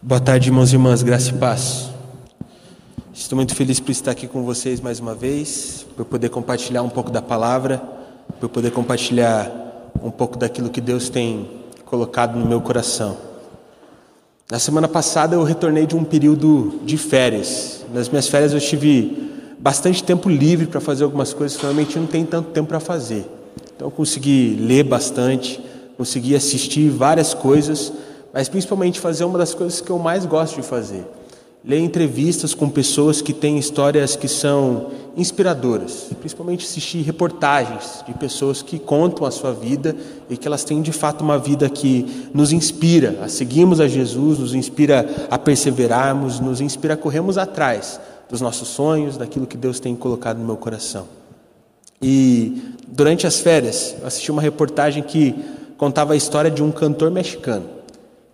Boa tarde, irmãos e irmãs, graça e paz. Estou muito feliz por estar aqui com vocês mais uma vez, por poder compartilhar um pouco da palavra, por poder compartilhar um pouco daquilo que Deus tem colocado no meu coração. Na semana passada eu retornei de um período de férias. Nas minhas férias eu tive bastante tempo livre para fazer algumas coisas que normalmente não tem tanto tempo para fazer. Então eu consegui ler bastante, consegui assistir várias coisas mas principalmente fazer uma das coisas que eu mais gosto de fazer: ler entrevistas com pessoas que têm histórias que são inspiradoras, principalmente assistir reportagens de pessoas que contam a sua vida e que elas têm de fato uma vida que nos inspira a seguirmos a Jesus, nos inspira a perseverarmos, nos inspira a corrermos atrás dos nossos sonhos, daquilo que Deus tem colocado no meu coração. E durante as férias, eu assisti uma reportagem que contava a história de um cantor mexicano.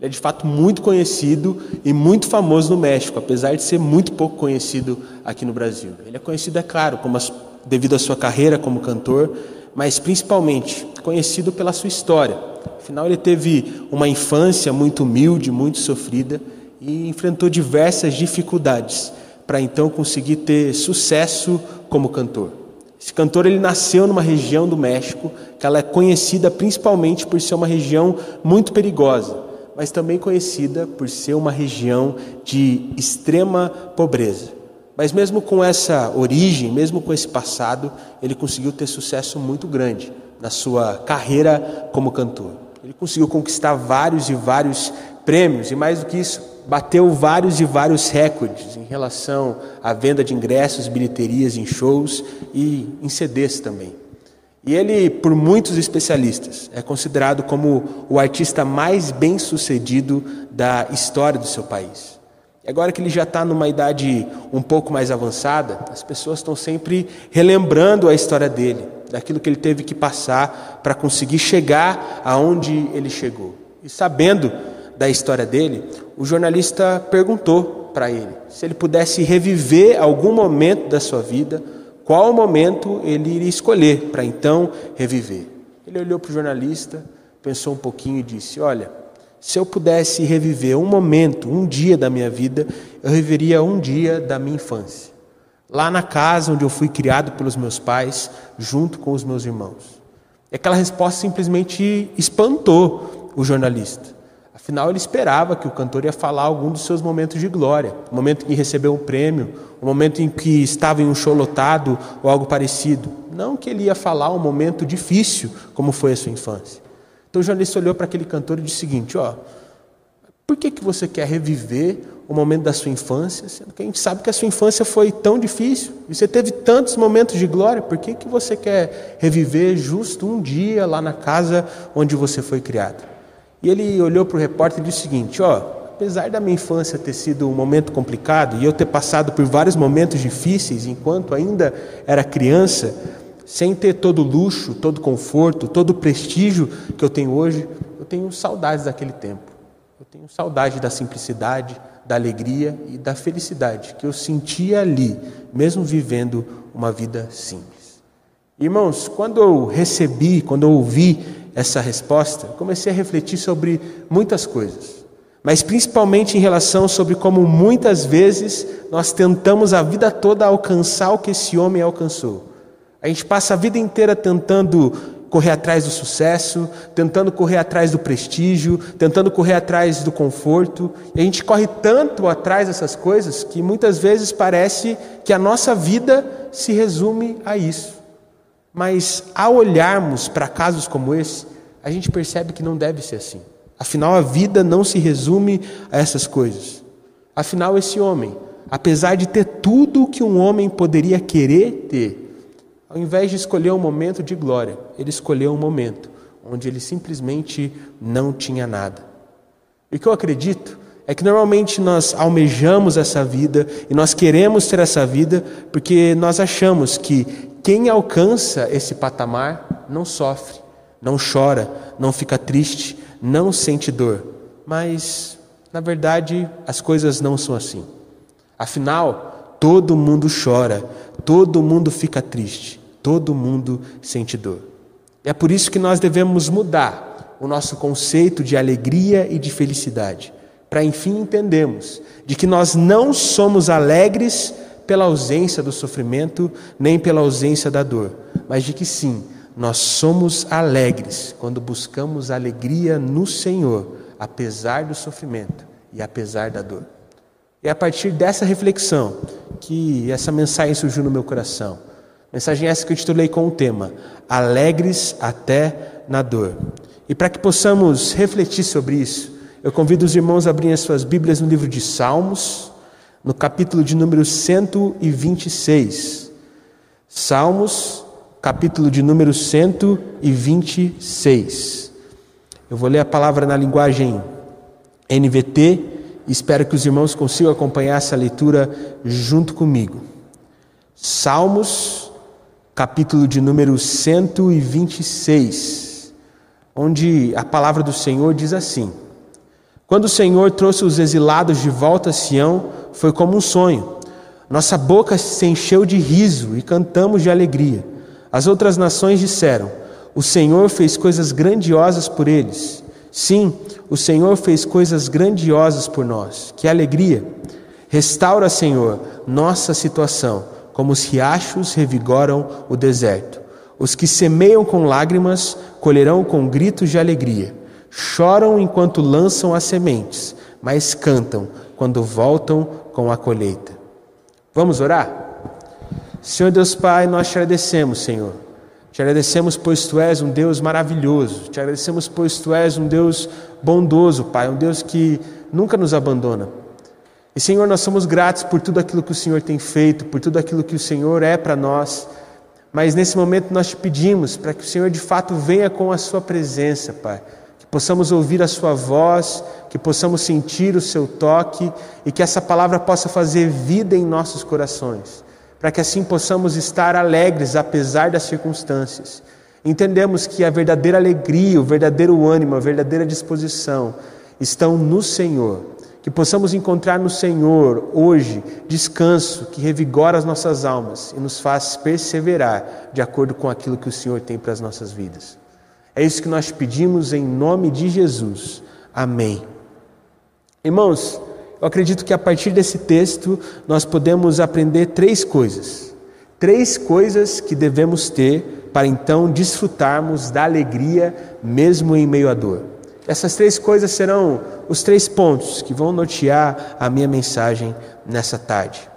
Ele é de fato muito conhecido e muito famoso no México, apesar de ser muito pouco conhecido aqui no Brasil. Ele é conhecido, é claro, as, devido à sua carreira como cantor, mas principalmente conhecido pela sua história. Afinal, ele teve uma infância muito humilde, muito sofrida e enfrentou diversas dificuldades para então conseguir ter sucesso como cantor. Esse cantor ele nasceu numa região do México que ela é conhecida principalmente por ser uma região muito perigosa mas também conhecida por ser uma região de extrema pobreza. Mas mesmo com essa origem, mesmo com esse passado, ele conseguiu ter sucesso muito grande na sua carreira como cantor. Ele conseguiu conquistar vários e vários prêmios e mais do que isso, bateu vários e vários recordes em relação à venda de ingressos, bilheterias em shows e em CDs também. E ele, por muitos especialistas, é considerado como o artista mais bem sucedido da história do seu país. E agora que ele já está numa idade um pouco mais avançada, as pessoas estão sempre relembrando a história dele, daquilo que ele teve que passar para conseguir chegar aonde ele chegou. E sabendo da história dele, o jornalista perguntou para ele se ele pudesse reviver algum momento da sua vida qual momento ele iria escolher para então reviver. Ele olhou para o jornalista, pensou um pouquinho e disse: Olha, se eu pudesse reviver um momento, um dia da minha vida, eu reviveria um dia da minha infância. Lá na casa onde eu fui criado pelos meus pais, junto com os meus irmãos. E aquela resposta simplesmente espantou o jornalista. Afinal, ele esperava que o cantor ia falar algum dos seus momentos de glória, o momento em que recebeu um prêmio, o momento em que estava em um show lotado ou algo parecido. Não que ele ia falar um momento difícil, como foi a sua infância. Então o jornalista olhou para aquele cantor e disse o seguinte: ó, por que, que você quer reviver o momento da sua infância, sendo que a gente sabe que a sua infância foi tão difícil e você teve tantos momentos de glória, por que, que você quer reviver justo um dia lá na casa onde você foi criado? E ele olhou para o repórter e disse o seguinte: ó, apesar da minha infância ter sido um momento complicado e eu ter passado por vários momentos difíceis enquanto ainda era criança, sem ter todo o luxo, todo o conforto, todo o prestígio que eu tenho hoje, eu tenho saudades daquele tempo. Eu tenho saudade da simplicidade, da alegria e da felicidade que eu sentia ali, mesmo vivendo uma vida simples. Irmãos, quando eu recebi, quando eu ouvi essa resposta, comecei a refletir sobre muitas coisas, mas principalmente em relação sobre como muitas vezes nós tentamos a vida toda alcançar o que esse homem alcançou. A gente passa a vida inteira tentando correr atrás do sucesso, tentando correr atrás do prestígio, tentando correr atrás do conforto, e a gente corre tanto atrás dessas coisas que muitas vezes parece que a nossa vida se resume a isso. Mas ao olharmos para casos como esse, a gente percebe que não deve ser assim. Afinal, a vida não se resume a essas coisas. Afinal, esse homem, apesar de ter tudo o que um homem poderia querer ter, ao invés de escolher um momento de glória, ele escolheu um momento onde ele simplesmente não tinha nada. E o que eu acredito é que normalmente nós almejamos essa vida e nós queremos ter essa vida porque nós achamos que quem alcança esse patamar não sofre, não chora, não fica triste, não sente dor. Mas, na verdade, as coisas não são assim. Afinal, todo mundo chora, todo mundo fica triste, todo mundo sente dor. É por isso que nós devemos mudar o nosso conceito de alegria e de felicidade para enfim entendermos de que nós não somos alegres pela ausência do sofrimento, nem pela ausência da dor, mas de que sim, nós somos alegres quando buscamos alegria no Senhor, apesar do sofrimento e apesar da dor. É a partir dessa reflexão que essa mensagem surgiu no meu coração. Mensagem essa que eu titulei com o tema Alegres até na dor. E para que possamos refletir sobre isso, eu convido os irmãos a abrirem as suas Bíblias no livro de Salmos, no capítulo de número 126. Salmos, capítulo de número 126. Eu vou ler a palavra na linguagem NVT espero que os irmãos consigam acompanhar essa leitura junto comigo. Salmos, capítulo de número 126, onde a palavra do Senhor diz assim: Quando o Senhor trouxe os exilados de volta a Sião, foi como um sonho. Nossa boca se encheu de riso e cantamos de alegria. As outras nações disseram: O Senhor fez coisas grandiosas por eles. Sim, o Senhor fez coisas grandiosas por nós. Que alegria! Restaura, Senhor, nossa situação, como os riachos revigoram o deserto. Os que semeiam com lágrimas colherão com gritos de alegria. Choram enquanto lançam as sementes, mas cantam quando voltam com a colheita. Vamos orar? Senhor Deus Pai, nós te agradecemos, Senhor. Te agradecemos, pois tu és um Deus maravilhoso. Te agradecemos, pois tu és um Deus bondoso, Pai, um Deus que nunca nos abandona. E, Senhor, nós somos gratos por tudo aquilo que o Senhor tem feito, por tudo aquilo que o Senhor é para nós. Mas nesse momento nós te pedimos para que o Senhor de fato venha com a Sua presença, Pai possamos ouvir a Sua voz, que possamos sentir o Seu toque e que essa palavra possa fazer vida em nossos corações, para que assim possamos estar alegres apesar das circunstâncias. Entendemos que a verdadeira alegria, o verdadeiro ânimo, a verdadeira disposição estão no Senhor. Que possamos encontrar no Senhor hoje descanso que revigora as nossas almas e nos faz perseverar de acordo com aquilo que o Senhor tem para as nossas vidas. É isso que nós pedimos em nome de Jesus. Amém. Irmãos, eu acredito que a partir desse texto nós podemos aprender três coisas. Três coisas que devemos ter para então desfrutarmos da alegria mesmo em meio à dor. Essas três coisas serão os três pontos que vão nortear a minha mensagem nessa tarde.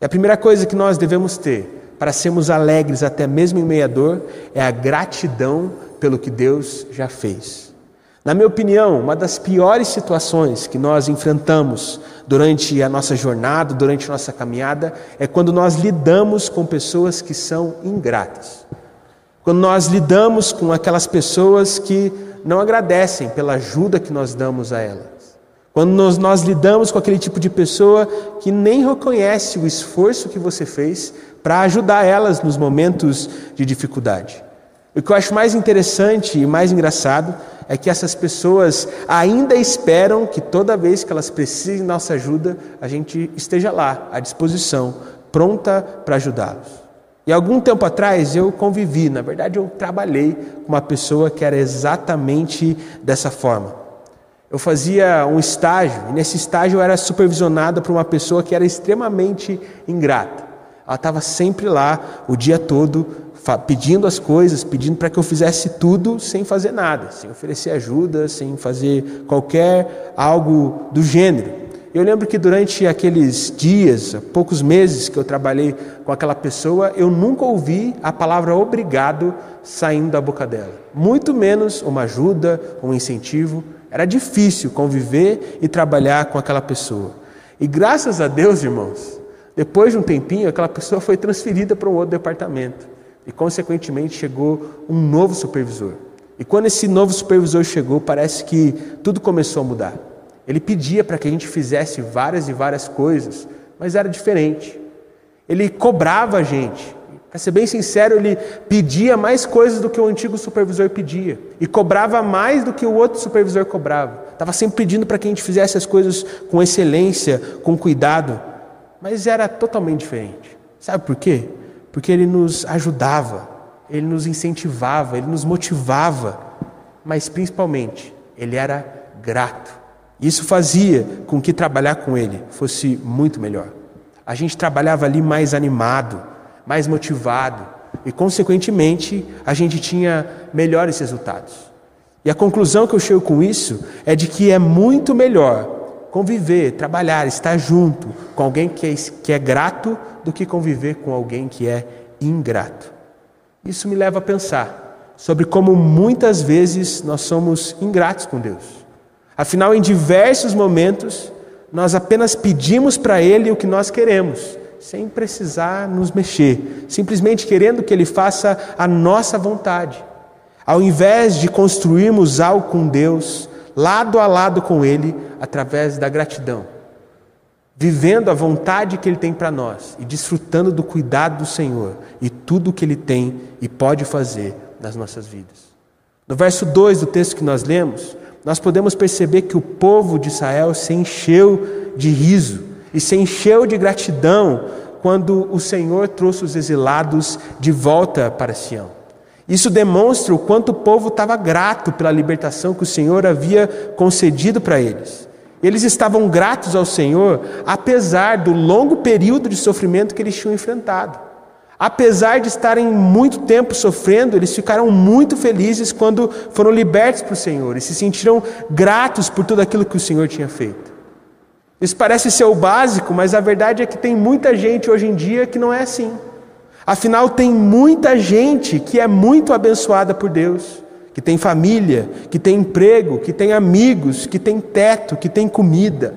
E a primeira coisa que nós devemos ter para sermos alegres até mesmo em meio à dor é a gratidão pelo que Deus já fez. Na minha opinião, uma das piores situações que nós enfrentamos durante a nossa jornada, durante a nossa caminhada, é quando nós lidamos com pessoas que são ingratas. Quando nós lidamos com aquelas pessoas que não agradecem pela ajuda que nós damos a elas. Quando nós, nós lidamos com aquele tipo de pessoa que nem reconhece o esforço que você fez para ajudar elas nos momentos de dificuldade. O que eu acho mais interessante e mais engraçado é que essas pessoas ainda esperam que toda vez que elas precisem de nossa ajuda, a gente esteja lá, à disposição, pronta para ajudá-los. E algum tempo atrás eu convivi, na verdade eu trabalhei com uma pessoa que era exatamente dessa forma. Eu fazia um estágio, e nesse estágio eu era supervisionado por uma pessoa que era extremamente ingrata. Ela estava sempre lá o dia todo pedindo as coisas, pedindo para que eu fizesse tudo sem fazer nada, sem oferecer ajuda, sem fazer qualquer algo do gênero. Eu lembro que durante aqueles dias, poucos meses que eu trabalhei com aquela pessoa, eu nunca ouvi a palavra obrigado saindo da boca dela. Muito menos uma ajuda, um incentivo. Era difícil conviver e trabalhar com aquela pessoa. E graças a Deus, irmãos, depois de um tempinho, aquela pessoa foi transferida para um outro departamento e, consequentemente, chegou um novo supervisor. E quando esse novo supervisor chegou, parece que tudo começou a mudar. Ele pedia para que a gente fizesse várias e várias coisas, mas era diferente. Ele cobrava a gente. Para ser bem sincero, ele pedia mais coisas do que o antigo supervisor pedia. E cobrava mais do que o outro supervisor cobrava. Estava sempre pedindo para que a gente fizesse as coisas com excelência, com cuidado. Mas era totalmente diferente. Sabe por quê? Porque ele nos ajudava, ele nos incentivava, ele nos motivava, mas principalmente, ele era grato. Isso fazia com que trabalhar com ele fosse muito melhor. A gente trabalhava ali mais animado, mais motivado e, consequentemente, a gente tinha melhores resultados. E a conclusão que eu chego com isso é de que é muito melhor conviver, trabalhar, estar junto com alguém que é, que é grato do que conviver com alguém que é ingrato. Isso me leva a pensar sobre como muitas vezes nós somos ingratos com Deus. Afinal, em diversos momentos, nós apenas pedimos para Ele o que nós queremos, sem precisar nos mexer, simplesmente querendo que Ele faça a nossa vontade. Ao invés de construirmos algo com Deus, lado a lado com Ele, através da gratidão, vivendo a vontade que Ele tem para nós e desfrutando do cuidado do Senhor e tudo o que Ele tem e pode fazer nas nossas vidas. No verso 2 do texto que nós lemos, nós podemos perceber que o povo de Israel se encheu de riso e se encheu de gratidão quando o Senhor trouxe os exilados de volta para Sião. Isso demonstra o quanto o povo estava grato pela libertação que o Senhor havia concedido para eles. Eles estavam gratos ao Senhor, apesar do longo período de sofrimento que eles tinham enfrentado. Apesar de estarem muito tempo sofrendo, eles ficaram muito felizes quando foram libertos para o Senhor e se sentiram gratos por tudo aquilo que o Senhor tinha feito. Isso parece ser o básico, mas a verdade é que tem muita gente hoje em dia que não é assim. Afinal, tem muita gente que é muito abençoada por Deus, que tem família, que tem emprego, que tem amigos, que tem teto, que tem comida.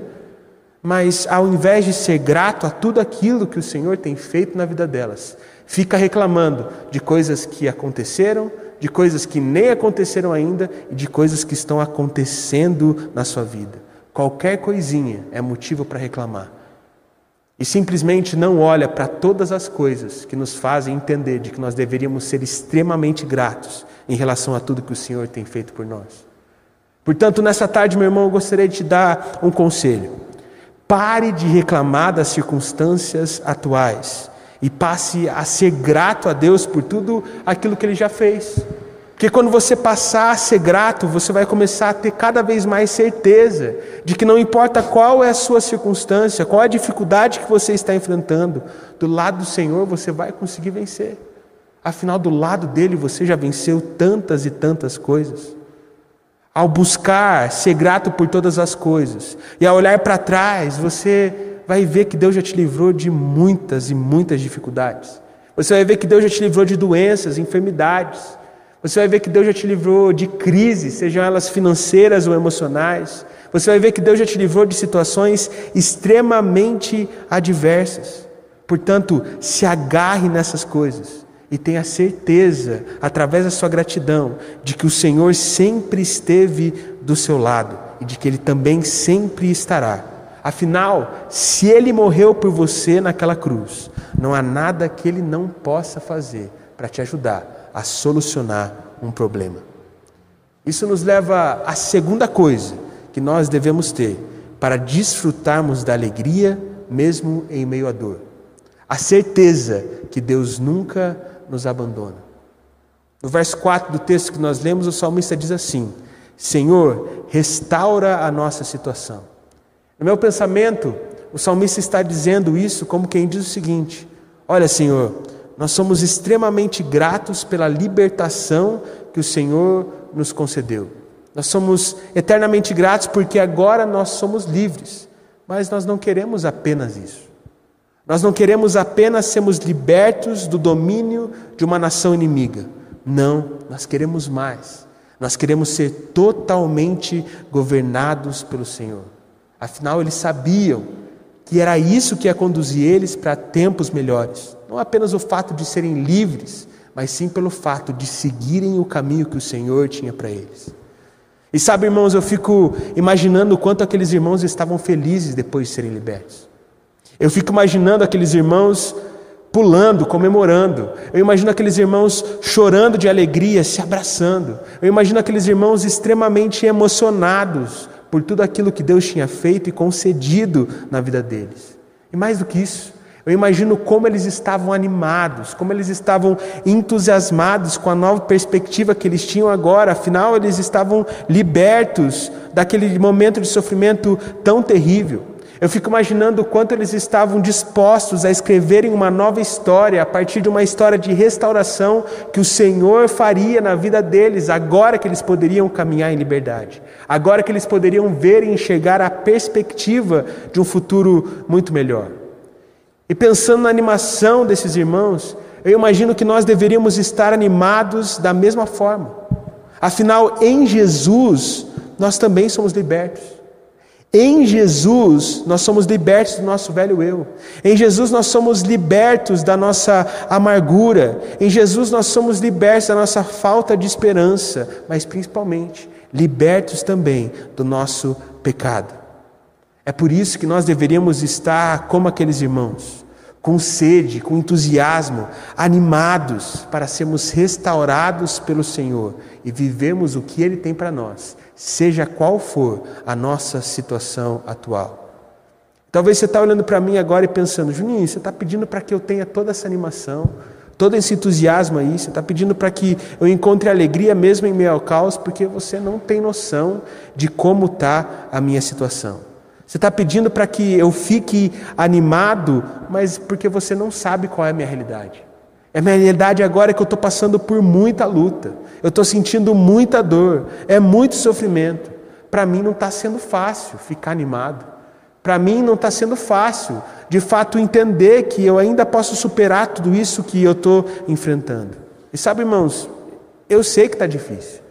Mas ao invés de ser grato a tudo aquilo que o Senhor tem feito na vida delas, fica reclamando de coisas que aconteceram, de coisas que nem aconteceram ainda e de coisas que estão acontecendo na sua vida. Qualquer coisinha é motivo para reclamar. E simplesmente não olha para todas as coisas que nos fazem entender de que nós deveríamos ser extremamente gratos em relação a tudo que o Senhor tem feito por nós. Portanto, nessa tarde, meu irmão, eu gostaria de te dar um conselho. Pare de reclamar das circunstâncias atuais e passe a ser grato a Deus por tudo aquilo que Ele já fez. Porque quando você passar a ser grato, você vai começar a ter cada vez mais certeza de que não importa qual é a sua circunstância, qual é a dificuldade que você está enfrentando, do lado do Senhor você vai conseguir vencer. Afinal, do lado dele você já venceu tantas e tantas coisas. Ao buscar ser grato por todas as coisas e ao olhar para trás, você vai ver que Deus já te livrou de muitas e muitas dificuldades. Você vai ver que Deus já te livrou de doenças, enfermidades. Você vai ver que Deus já te livrou de crises, sejam elas financeiras ou emocionais. Você vai ver que Deus já te livrou de situações extremamente adversas. Portanto, se agarre nessas coisas e tenha certeza, através da sua gratidão, de que o Senhor sempre esteve do seu lado e de que Ele também sempre estará Afinal, se ele morreu por você naquela cruz, não há nada que ele não possa fazer para te ajudar a solucionar um problema. Isso nos leva à segunda coisa que nós devemos ter para desfrutarmos da alegria mesmo em meio à dor. A certeza que Deus nunca nos abandona. No verso 4 do texto que nós lemos, o salmista diz assim: Senhor, restaura a nossa situação. No meu pensamento, o salmista está dizendo isso como quem diz o seguinte: Olha, Senhor, nós somos extremamente gratos pela libertação que o Senhor nos concedeu. Nós somos eternamente gratos porque agora nós somos livres, mas nós não queremos apenas isso. Nós não queremos apenas sermos libertos do domínio de uma nação inimiga. Não, nós queremos mais. Nós queremos ser totalmente governados pelo Senhor. Afinal, eles sabiam que era isso que ia conduzir eles para tempos melhores. Não apenas o fato de serem livres, mas sim pelo fato de seguirem o caminho que o Senhor tinha para eles. E sabe, irmãos, eu fico imaginando o quanto aqueles irmãos estavam felizes depois de serem libertos. Eu fico imaginando aqueles irmãos pulando, comemorando. Eu imagino aqueles irmãos chorando de alegria, se abraçando. Eu imagino aqueles irmãos extremamente emocionados por tudo aquilo que Deus tinha feito e concedido na vida deles. E mais do que isso, Eu imagino como eles estavam animados, como eles estavam entusiasmados com a nova perspectiva que eles tinham agora, afinal, eles estavam libertos daquele momento de sofrimento tão terrível. Eu fico imaginando o quanto eles estavam dispostos a escreverem uma nova história a partir de uma história de restauração que o Senhor faria na vida deles, agora que eles poderiam caminhar em liberdade, agora que eles poderiam ver e enxergar a perspectiva de um futuro muito melhor. E pensando na animação desses irmãos, eu imagino que nós deveríamos estar animados da mesma forma. Afinal, em Jesus, nós também somos libertos. Em Jesus, nós somos libertos do nosso velho eu. Em Jesus, nós somos libertos da nossa amargura. Em Jesus, nós somos libertos da nossa falta de esperança, mas principalmente, libertos também do nosso pecado. É por isso que nós deveríamos estar como aqueles irmãos, com sede, com entusiasmo, animados para sermos restaurados pelo Senhor e vivemos o que Ele tem para nós seja qual for a nossa situação atual. Talvez você está olhando para mim agora e pensando, Juninho, você está pedindo para que eu tenha toda essa animação, todo esse entusiasmo aí, você está pedindo para que eu encontre alegria mesmo em meio ao caos, porque você não tem noção de como está a minha situação. Você está pedindo para que eu fique animado, mas porque você não sabe qual é a minha realidade. A minha realidade agora é que eu estou passando por muita luta, eu estou sentindo muita dor, é muito sofrimento. Para mim não está sendo fácil ficar animado. Para mim não está sendo fácil, de fato, entender que eu ainda posso superar tudo isso que eu estou enfrentando. E sabe, irmãos, eu sei que está difícil.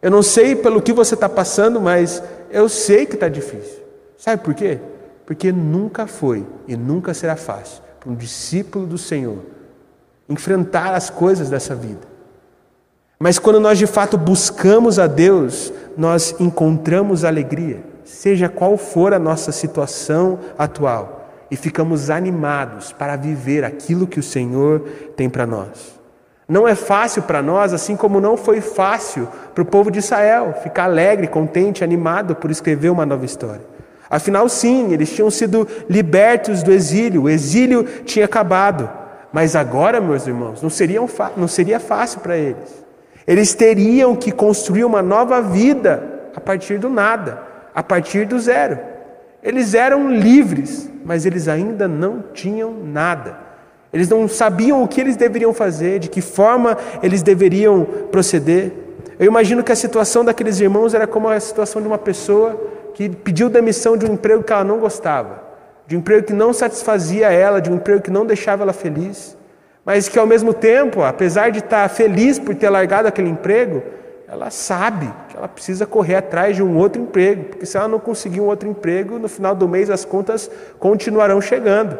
Eu não sei pelo que você está passando, mas eu sei que está difícil. Sabe por quê? Porque nunca foi e nunca será fácil para um discípulo do Senhor enfrentar as coisas dessa vida. Mas quando nós de fato buscamos a Deus, nós encontramos alegria, seja qual for a nossa situação atual, e ficamos animados para viver aquilo que o Senhor tem para nós. Não é fácil para nós, assim como não foi fácil para o povo de Israel ficar alegre, contente, animado por escrever uma nova história. Afinal, sim, eles tinham sido libertos do exílio, o exílio tinha acabado. Mas agora, meus irmãos, não seria, não seria fácil para eles. Eles teriam que construir uma nova vida a partir do nada, a partir do zero. Eles eram livres, mas eles ainda não tinham nada. Eles não sabiam o que eles deveriam fazer, de que forma eles deveriam proceder. Eu imagino que a situação daqueles irmãos era como a situação de uma pessoa que pediu demissão de um emprego que ela não gostava de um emprego que não satisfazia ela, de um emprego que não deixava ela feliz, mas que ao mesmo tempo, apesar de estar feliz por ter largado aquele emprego, ela sabe que ela precisa correr atrás de um outro emprego, porque se ela não conseguir um outro emprego, no final do mês as contas continuarão chegando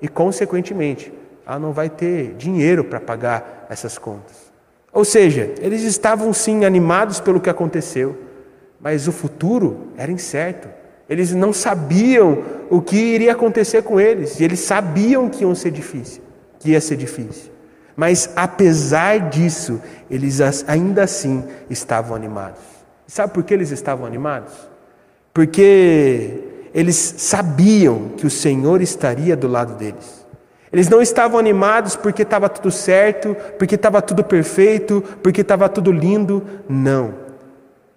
e, consequentemente, ela não vai ter dinheiro para pagar essas contas. Ou seja, eles estavam sim animados pelo que aconteceu, mas o futuro era incerto. Eles não sabiam o que iria acontecer com eles, e eles sabiam que iam ser difícil, que ia ser difícil. Mas apesar disso, eles ainda assim estavam animados. Sabe por que eles estavam animados? Porque eles sabiam que o Senhor estaria do lado deles. Eles não estavam animados porque estava tudo certo, porque estava tudo perfeito, porque estava tudo lindo. Não.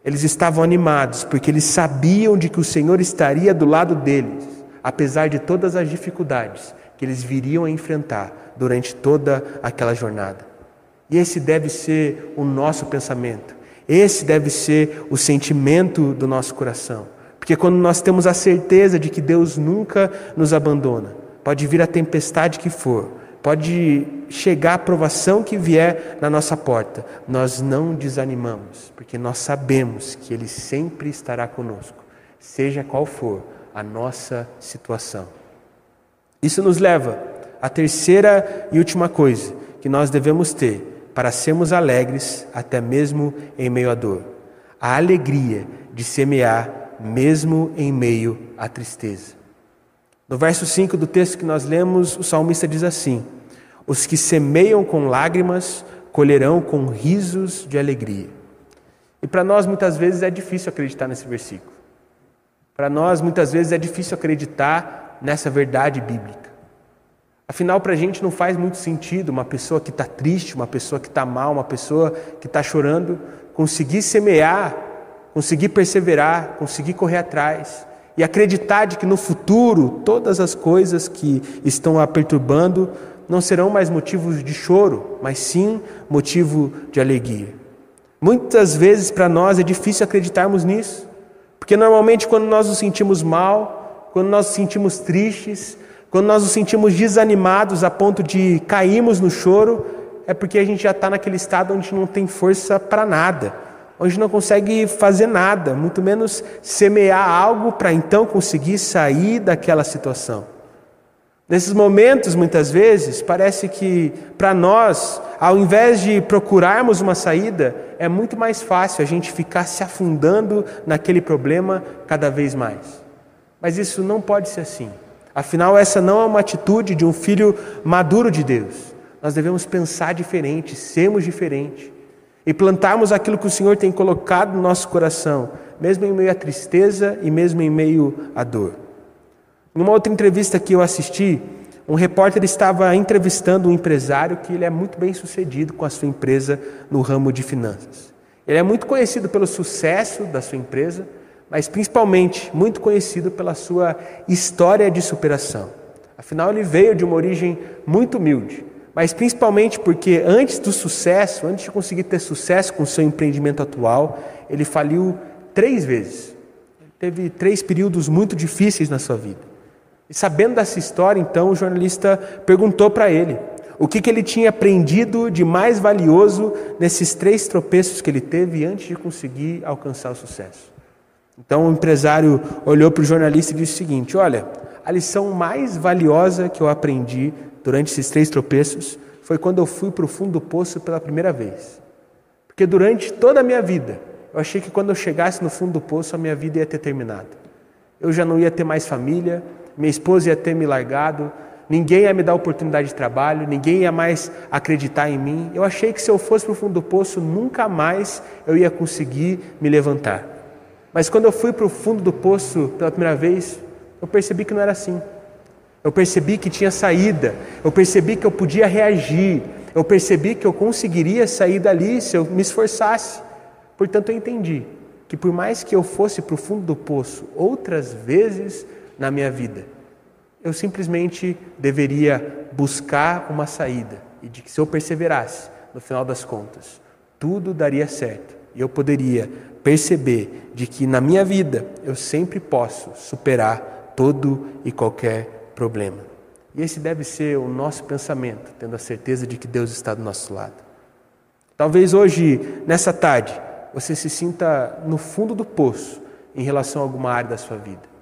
Eles estavam animados porque eles sabiam de que o Senhor estaria do lado deles, apesar de todas as dificuldades que eles viriam a enfrentar durante toda aquela jornada. E esse deve ser o nosso pensamento. Esse deve ser o sentimento do nosso coração. Porque quando nós temos a certeza de que Deus nunca nos abandona, pode vir a tempestade que for, Pode chegar a provação que vier na nossa porta, nós não desanimamos, porque nós sabemos que Ele sempre estará conosco, seja qual for a nossa situação. Isso nos leva à terceira e última coisa que nós devemos ter para sermos alegres, até mesmo em meio à dor: a alegria de semear, mesmo em meio à tristeza. No verso 5 do texto que nós lemos, o salmista diz assim: os que semeiam com lágrimas colherão com risos de alegria. E para nós muitas vezes é difícil acreditar nesse versículo. Para nós muitas vezes é difícil acreditar nessa verdade bíblica. Afinal, para a gente não faz muito sentido uma pessoa que está triste, uma pessoa que está mal, uma pessoa que está chorando, conseguir semear, conseguir perseverar, conseguir correr atrás e acreditar de que no futuro todas as coisas que estão a perturbando não serão mais motivos de choro, mas sim motivo de alegria. Muitas vezes para nós é difícil acreditarmos nisso, porque normalmente quando nós nos sentimos mal, quando nós nos sentimos tristes, quando nós nos sentimos desanimados a ponto de cairmos no choro, é porque a gente já está naquele estado onde não tem força para nada, onde não consegue fazer nada, muito menos semear algo para então conseguir sair daquela situação. Nesses momentos, muitas vezes, parece que para nós, ao invés de procurarmos uma saída, é muito mais fácil a gente ficar se afundando naquele problema cada vez mais. Mas isso não pode ser assim. Afinal, essa não é uma atitude de um filho maduro de Deus. Nós devemos pensar diferente, sermos diferentes e plantarmos aquilo que o Senhor tem colocado no nosso coração, mesmo em meio à tristeza e mesmo em meio à dor. Numa outra entrevista que eu assisti, um repórter estava entrevistando um empresário que ele é muito bem sucedido com a sua empresa no ramo de finanças. Ele é muito conhecido pelo sucesso da sua empresa, mas principalmente muito conhecido pela sua história de superação. Afinal, ele veio de uma origem muito humilde, mas principalmente porque antes do sucesso, antes de conseguir ter sucesso com o seu empreendimento atual, ele faliu três vezes. Ele teve três períodos muito difíceis na sua vida. E sabendo dessa história, então, o jornalista perguntou para ele o que, que ele tinha aprendido de mais valioso nesses três tropeços que ele teve antes de conseguir alcançar o sucesso. Então o empresário olhou para o jornalista e disse o seguinte: Olha, a lição mais valiosa que eu aprendi durante esses três tropeços foi quando eu fui para o fundo do poço pela primeira vez. Porque durante toda a minha vida, eu achei que quando eu chegasse no fundo do poço, a minha vida ia ter terminado. Eu já não ia ter mais família, minha esposa ia ter me largado, ninguém ia me dar oportunidade de trabalho, ninguém ia mais acreditar em mim. Eu achei que se eu fosse para o fundo do poço, nunca mais eu ia conseguir me levantar. Mas quando eu fui para o fundo do poço pela primeira vez, eu percebi que não era assim. Eu percebi que tinha saída, eu percebi que eu podia reagir, eu percebi que eu conseguiria sair dali se eu me esforçasse. Portanto, eu entendi que por mais que eu fosse para o fundo do poço outras vezes, na minha vida. Eu simplesmente deveria buscar uma saída e de que se eu perseverasse, no final das contas, tudo daria certo e eu poderia perceber de que na minha vida eu sempre posso superar todo e qualquer problema. E esse deve ser o nosso pensamento, tendo a certeza de que Deus está do nosso lado. Talvez hoje, nessa tarde, você se sinta no fundo do poço em relação a alguma área da sua vida.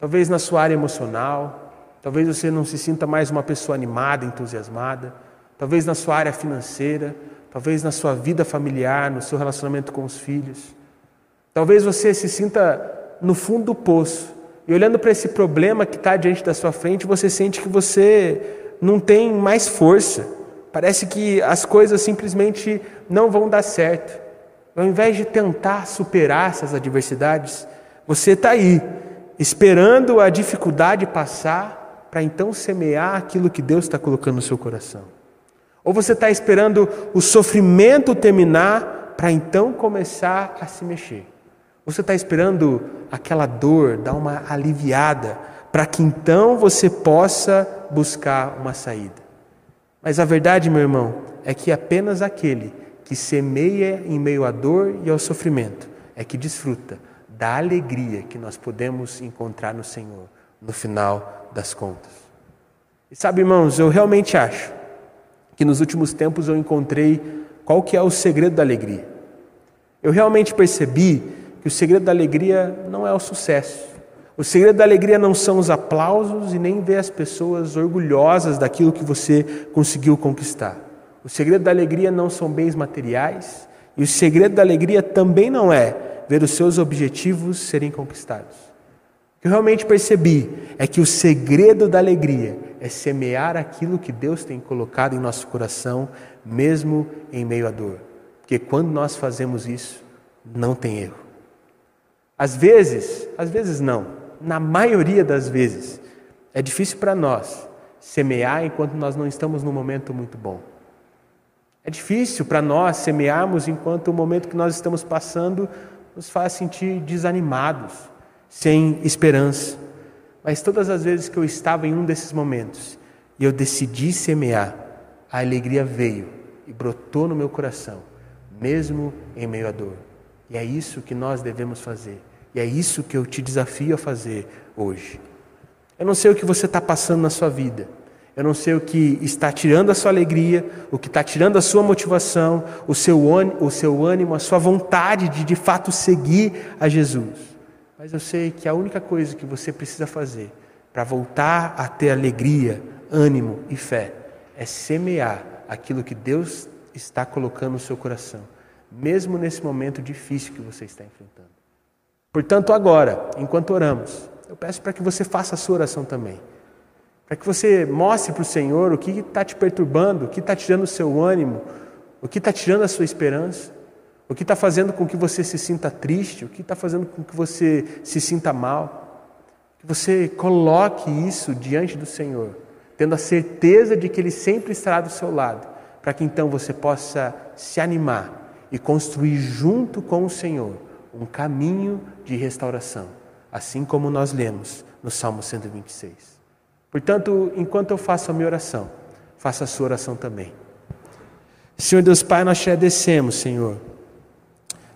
Talvez na sua área emocional, talvez você não se sinta mais uma pessoa animada, entusiasmada, talvez na sua área financeira, talvez na sua vida familiar, no seu relacionamento com os filhos. Talvez você se sinta no fundo do poço e olhando para esse problema que está diante da sua frente, você sente que você não tem mais força. Parece que as coisas simplesmente não vão dar certo. Ao invés de tentar superar essas adversidades, você está aí, esperando a dificuldade passar para então semear aquilo que Deus está colocando no seu coração. Ou você está esperando o sofrimento terminar para então começar a se mexer. Você está esperando aquela dor dar uma aliviada para que então você possa buscar uma saída. Mas a verdade, meu irmão, é que apenas aquele que semeia em meio à dor e ao sofrimento é que desfruta da alegria que nós podemos encontrar no Senhor no final das contas. E sabe, irmãos, eu realmente acho que nos últimos tempos eu encontrei qual que é o segredo da alegria. Eu realmente percebi que o segredo da alegria não é o sucesso. O segredo da alegria não são os aplausos e nem ver as pessoas orgulhosas daquilo que você conseguiu conquistar. O segredo da alegria não são bens materiais e o segredo da alegria também não é ver os seus objetivos serem conquistados. O que eu realmente percebi é que o segredo da alegria é semear aquilo que Deus tem colocado em nosso coração, mesmo em meio à dor. Porque quando nós fazemos isso, não tem erro. Às vezes, às vezes não, na maioria das vezes, é difícil para nós semear enquanto nós não estamos num momento muito bom. É difícil para nós semearmos enquanto o momento que nós estamos passando nos faz sentir desanimados, sem esperança. Mas todas as vezes que eu estava em um desses momentos e eu decidi semear, a alegria veio e brotou no meu coração, mesmo em meio à dor. E é isso que nós devemos fazer. E é isso que eu te desafio a fazer hoje. Eu não sei o que você está passando na sua vida. Eu não sei o que está tirando a sua alegria, o que está tirando a sua motivação, o seu, o seu ânimo, a sua vontade de de fato seguir a Jesus. Mas eu sei que a única coisa que você precisa fazer para voltar a ter alegria, ânimo e fé é semear aquilo que Deus está colocando no seu coração, mesmo nesse momento difícil que você está enfrentando. Portanto, agora, enquanto oramos, eu peço para que você faça a sua oração também. Para que você mostre para o Senhor o que está te perturbando, o que está tirando o seu ânimo, o que está tirando a sua esperança, o que está fazendo com que você se sinta triste, o que está fazendo com que você se sinta mal. Que você coloque isso diante do Senhor, tendo a certeza de que Ele sempre estará do seu lado, para que então você possa se animar e construir junto com o Senhor um caminho de restauração, assim como nós lemos no Salmo 126. Portanto, enquanto eu faço a minha oração, faça a sua oração também. Senhor Deus Pai, nós te agradecemos, Senhor.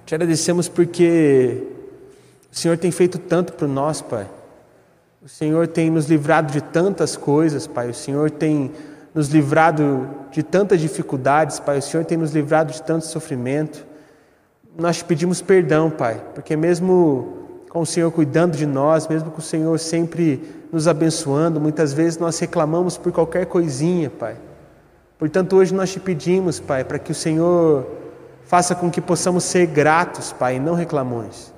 Te agradecemos porque o Senhor tem feito tanto por nós, Pai. O Senhor tem nos livrado de tantas coisas, Pai. O Senhor tem nos livrado de tantas dificuldades, Pai. O Senhor tem nos livrado de tanto sofrimento. Nós te pedimos perdão, Pai, porque mesmo com o Senhor cuidando de nós, mesmo com o Senhor sempre nos abençoando. Muitas vezes nós reclamamos por qualquer coisinha, Pai. Portanto, hoje nós te pedimos, Pai, para que o Senhor faça com que possamos ser gratos, Pai, e não reclamões.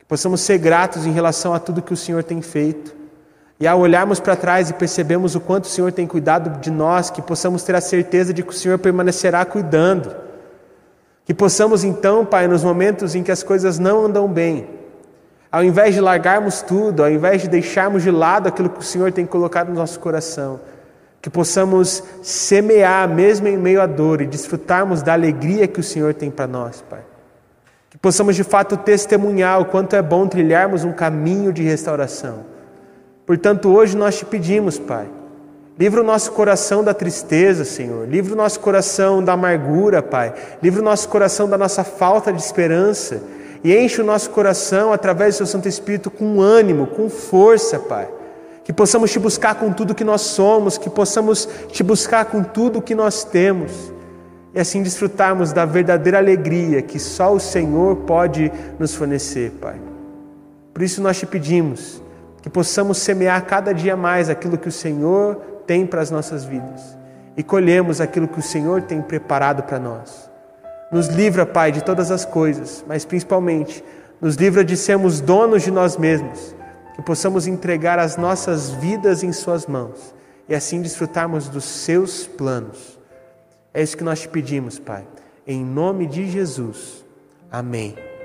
Que possamos ser gratos em relação a tudo que o Senhor tem feito. E ao olharmos para trás e percebemos o quanto o Senhor tem cuidado de nós, que possamos ter a certeza de que o Senhor permanecerá cuidando. Que possamos então, Pai, nos momentos em que as coisas não andam bem, ao invés de largarmos tudo, ao invés de deixarmos de lado aquilo que o Senhor tem colocado no nosso coração, que possamos semear mesmo em meio à dor e desfrutarmos da alegria que o Senhor tem para nós, Pai. Que possamos de fato testemunhar o quanto é bom trilharmos um caminho de restauração. Portanto, hoje nós te pedimos, Pai, livra o nosso coração da tristeza, Senhor. Livra o nosso coração da amargura, Pai. Livra o nosso coração da nossa falta de esperança e enche o nosso coração através do seu Santo Espírito com ânimo, com força, Pai. Que possamos te buscar com tudo que nós somos, que possamos te buscar com tudo que nós temos e assim desfrutarmos da verdadeira alegria que só o Senhor pode nos fornecer, Pai. Por isso nós te pedimos que possamos semear cada dia mais aquilo que o Senhor tem para as nossas vidas e colhemos aquilo que o Senhor tem preparado para nós. Nos livra, Pai, de todas as coisas, mas principalmente nos livra de sermos donos de nós mesmos, que possamos entregar as nossas vidas em Suas mãos e assim desfrutarmos dos Seus planos. É isso que nós te pedimos, Pai, em nome de Jesus. Amém.